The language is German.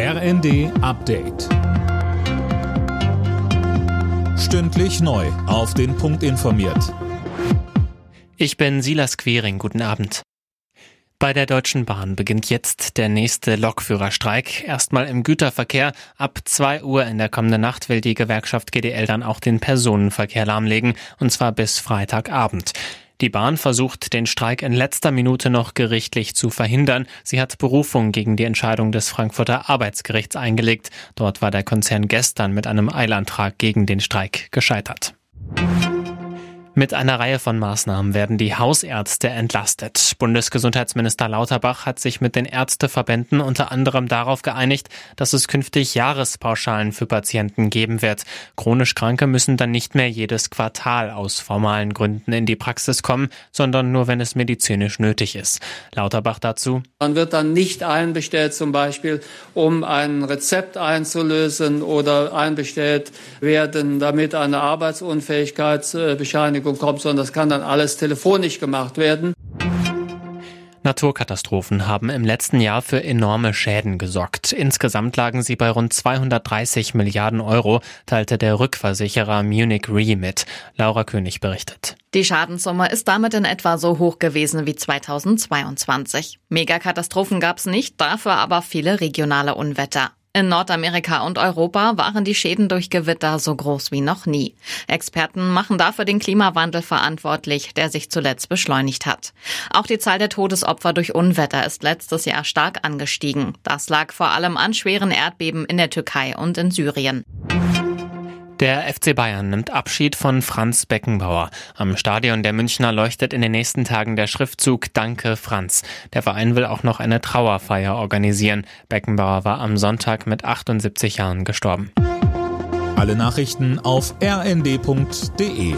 RND Update. Stündlich neu. Auf den Punkt informiert. Ich bin Silas Quering. Guten Abend. Bei der Deutschen Bahn beginnt jetzt der nächste Lokführerstreik. Erstmal im Güterverkehr. Ab 2 Uhr in der kommenden Nacht will die Gewerkschaft GDL dann auch den Personenverkehr lahmlegen. Und zwar bis Freitagabend. Die Bahn versucht, den Streik in letzter Minute noch gerichtlich zu verhindern. Sie hat Berufung gegen die Entscheidung des Frankfurter Arbeitsgerichts eingelegt. Dort war der Konzern gestern mit einem Eilantrag gegen den Streik gescheitert. Mit einer Reihe von Maßnahmen werden die Hausärzte entlastet. Bundesgesundheitsminister Lauterbach hat sich mit den Ärzteverbänden unter anderem darauf geeinigt, dass es künftig Jahrespauschalen für Patienten geben wird. Chronisch Kranke müssen dann nicht mehr jedes Quartal aus formalen Gründen in die Praxis kommen, sondern nur, wenn es medizinisch nötig ist. Lauterbach dazu. Man wird dann nicht einbestellt, zum Beispiel, um ein Rezept einzulösen oder einbestellt werden, damit eine Arbeitsunfähigkeitsbescheinigung Bestätigung kommt, sondern das kann dann alles telefonisch gemacht werden. Naturkatastrophen haben im letzten Jahr für enorme Schäden gesorgt. Insgesamt lagen sie bei rund 230 Milliarden Euro, teilte der Rückversicherer Munich Re mit. Laura König berichtet. Die Schadenssumme ist damit in etwa so hoch gewesen wie 2022. Megakatastrophen gab es nicht, dafür aber viele regionale Unwetter. In Nordamerika und Europa waren die Schäden durch Gewitter so groß wie noch nie. Experten machen dafür den Klimawandel verantwortlich, der sich zuletzt beschleunigt hat. Auch die Zahl der Todesopfer durch Unwetter ist letztes Jahr stark angestiegen. Das lag vor allem an schweren Erdbeben in der Türkei und in Syrien. Der FC Bayern nimmt Abschied von Franz Beckenbauer. Am Stadion der Münchner leuchtet in den nächsten Tagen der Schriftzug Danke Franz. Der Verein will auch noch eine Trauerfeier organisieren. Beckenbauer war am Sonntag mit 78 Jahren gestorben. Alle Nachrichten auf rnd.de